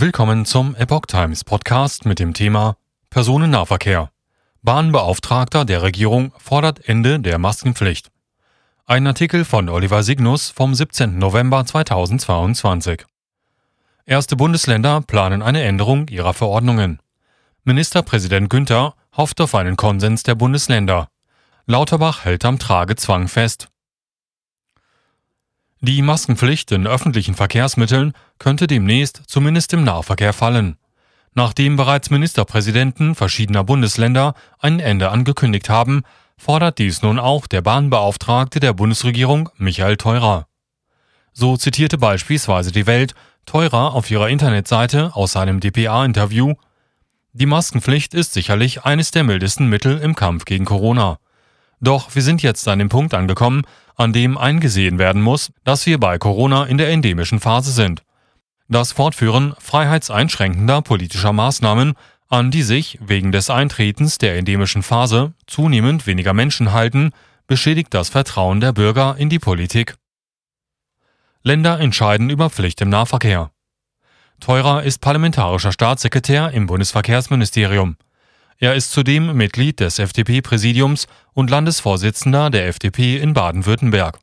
Willkommen zum Epoch Times Podcast mit dem Thema Personennahverkehr. Bahnbeauftragter der Regierung fordert Ende der Maskenpflicht. Ein Artikel von Oliver Signus vom 17. November 2022. Erste Bundesländer planen eine Änderung ihrer Verordnungen. Ministerpräsident Günther hofft auf einen Konsens der Bundesländer. Lauterbach hält am Tragezwang fest. Die Maskenpflicht in öffentlichen Verkehrsmitteln könnte demnächst zumindest im Nahverkehr fallen. Nachdem bereits Ministerpräsidenten verschiedener Bundesländer ein Ende angekündigt haben, fordert dies nun auch der Bahnbeauftragte der Bundesregierung Michael Theurer. So zitierte beispielsweise die Welt Theurer auf ihrer Internetseite aus seinem dpa-Interview Die Maskenpflicht ist sicherlich eines der mildesten Mittel im Kampf gegen Corona. Doch wir sind jetzt an dem Punkt angekommen, an dem eingesehen werden muss, dass wir bei Corona in der endemischen Phase sind. Das Fortführen freiheitseinschränkender politischer Maßnahmen, an die sich wegen des Eintretens der endemischen Phase zunehmend weniger Menschen halten, beschädigt das Vertrauen der Bürger in die Politik. Länder entscheiden über Pflicht im Nahverkehr. Teurer ist parlamentarischer Staatssekretär im Bundesverkehrsministerium. Er ist zudem Mitglied des FDP-Präsidiums und Landesvorsitzender der FDP in Baden-Württemberg.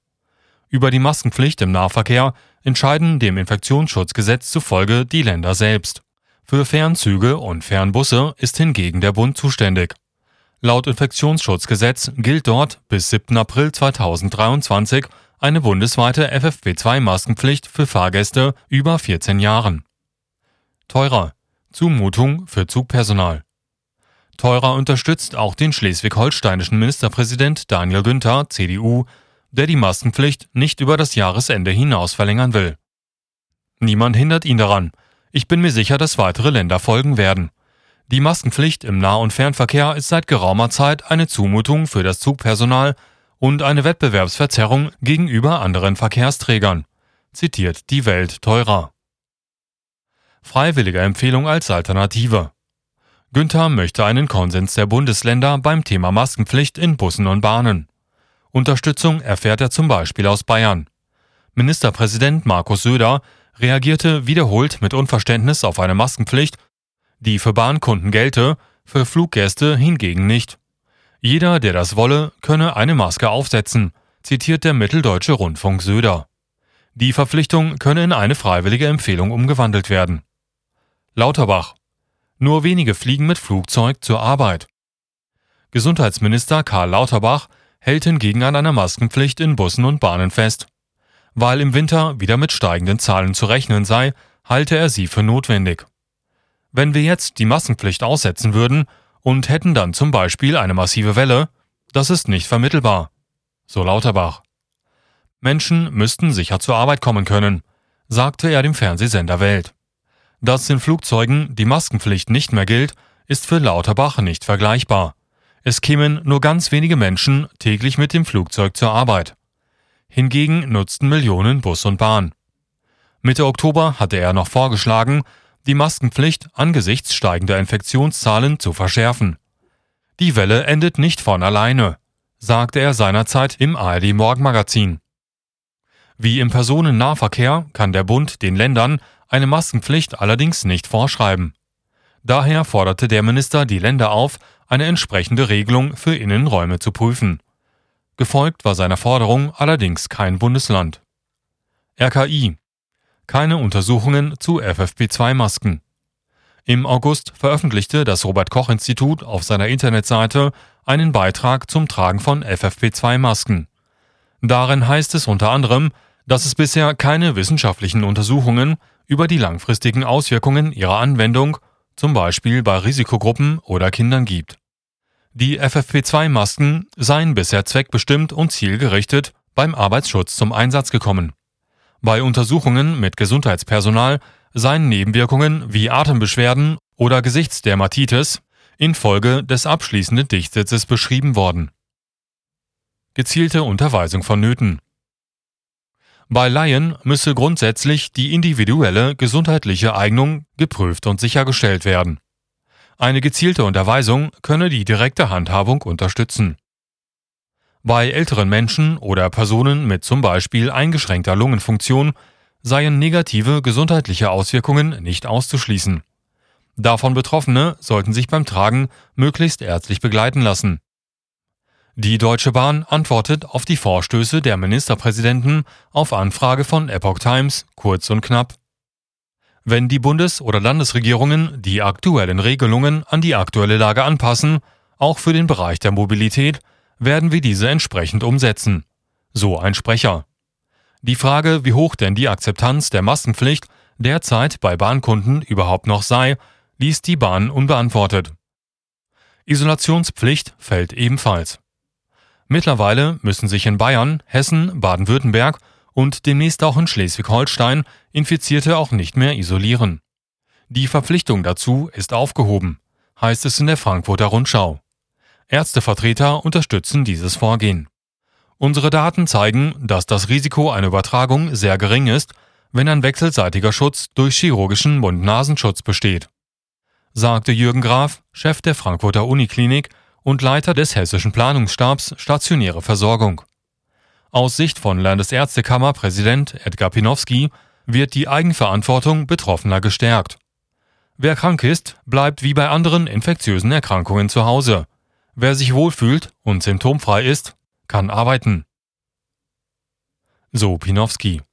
Über die Maskenpflicht im Nahverkehr entscheiden dem Infektionsschutzgesetz zufolge die Länder selbst. Für Fernzüge und Fernbusse ist hingegen der Bund zuständig. Laut Infektionsschutzgesetz gilt dort bis 7. April 2023 eine bundesweite FFP2-Maskenpflicht für Fahrgäste über 14 Jahren. Teurer. Zumutung für Zugpersonal. Teurer unterstützt auch den schleswig-holsteinischen Ministerpräsident Daniel Günther, CDU, der die Maskenpflicht nicht über das Jahresende hinaus verlängern will. Niemand hindert ihn daran. Ich bin mir sicher, dass weitere Länder folgen werden. Die Maskenpflicht im Nah- und Fernverkehr ist seit geraumer Zeit eine Zumutung für das Zugpersonal und eine Wettbewerbsverzerrung gegenüber anderen Verkehrsträgern, zitiert die Welt teurer. Freiwillige Empfehlung als Alternative. Günther möchte einen Konsens der Bundesländer beim Thema Maskenpflicht in Bussen und Bahnen. Unterstützung erfährt er zum Beispiel aus Bayern. Ministerpräsident Markus Söder reagierte wiederholt mit Unverständnis auf eine Maskenpflicht, die für Bahnkunden gelte, für Fluggäste hingegen nicht. Jeder, der das wolle, könne eine Maske aufsetzen, zitiert der Mitteldeutsche Rundfunk Söder. Die Verpflichtung könne in eine freiwillige Empfehlung umgewandelt werden. Lauterbach nur wenige fliegen mit Flugzeug zur Arbeit. Gesundheitsminister Karl Lauterbach hält hingegen an einer Maskenpflicht in Bussen und Bahnen fest. Weil im Winter wieder mit steigenden Zahlen zu rechnen sei, halte er sie für notwendig. Wenn wir jetzt die Maskenpflicht aussetzen würden und hätten dann zum Beispiel eine massive Welle, das ist nicht vermittelbar. So Lauterbach. Menschen müssten sicher zur Arbeit kommen können, sagte er dem Fernsehsender Welt. Dass in Flugzeugen die Maskenpflicht nicht mehr gilt, ist für Lauterbach nicht vergleichbar. Es kämen nur ganz wenige Menschen täglich mit dem Flugzeug zur Arbeit. Hingegen nutzten Millionen Bus und Bahn. Mitte Oktober hatte er noch vorgeschlagen, die Maskenpflicht angesichts steigender Infektionszahlen zu verschärfen. Die Welle endet nicht von alleine, sagte er seinerzeit im ARD Morgenmagazin. Wie im Personennahverkehr kann der Bund den Ländern eine Maskenpflicht allerdings nicht vorschreiben. Daher forderte der Minister die Länder auf, eine entsprechende Regelung für Innenräume zu prüfen. Gefolgt war seiner Forderung allerdings kein Bundesland. RKI keine Untersuchungen zu FFP2-Masken. Im August veröffentlichte das Robert Koch Institut auf seiner Internetseite einen Beitrag zum Tragen von FFP2-Masken. Darin heißt es unter anderem, dass es bisher keine wissenschaftlichen Untersuchungen über die langfristigen Auswirkungen ihrer Anwendung, zum Beispiel bei Risikogruppen oder Kindern gibt. Die FFP2-Masken seien bisher zweckbestimmt und zielgerichtet beim Arbeitsschutz zum Einsatz gekommen. Bei Untersuchungen mit Gesundheitspersonal seien Nebenwirkungen wie Atembeschwerden oder Gesichtsdermatitis infolge des abschließenden Dichtsitzes beschrieben worden. Gezielte Unterweisung vonnöten. Bei Laien müsse grundsätzlich die individuelle gesundheitliche Eignung geprüft und sichergestellt werden. Eine gezielte Unterweisung könne die direkte Handhabung unterstützen. Bei älteren Menschen oder Personen mit zum Beispiel eingeschränkter Lungenfunktion seien negative gesundheitliche Auswirkungen nicht auszuschließen. Davon Betroffene sollten sich beim Tragen möglichst ärztlich begleiten lassen. Die Deutsche Bahn antwortet auf die Vorstöße der Ministerpräsidenten auf Anfrage von Epoch Times kurz und knapp. Wenn die Bundes- oder Landesregierungen die aktuellen Regelungen an die aktuelle Lage anpassen, auch für den Bereich der Mobilität, werden wir diese entsprechend umsetzen. So ein Sprecher. Die Frage, wie hoch denn die Akzeptanz der Maskenpflicht derzeit bei Bahnkunden überhaupt noch sei, ließ die Bahn unbeantwortet. Isolationspflicht fällt ebenfalls. Mittlerweile müssen sich in Bayern, Hessen, Baden-Württemberg und demnächst auch in Schleswig-Holstein Infizierte auch nicht mehr isolieren. Die Verpflichtung dazu ist aufgehoben, heißt es in der Frankfurter Rundschau. Ärztevertreter unterstützen dieses Vorgehen. Unsere Daten zeigen, dass das Risiko einer Übertragung sehr gering ist, wenn ein wechselseitiger Schutz durch chirurgischen Mund-Nasenschutz besteht sagte Jürgen Graf, Chef der Frankfurter Uniklinik und Leiter des hessischen Planungsstabs Stationäre Versorgung. Aus Sicht von Landesärztekammer Präsident Edgar Pinowski wird die Eigenverantwortung Betroffener gestärkt. Wer krank ist, bleibt wie bei anderen infektiösen Erkrankungen zu Hause. Wer sich wohlfühlt und symptomfrei ist, kann arbeiten. So Pinowski.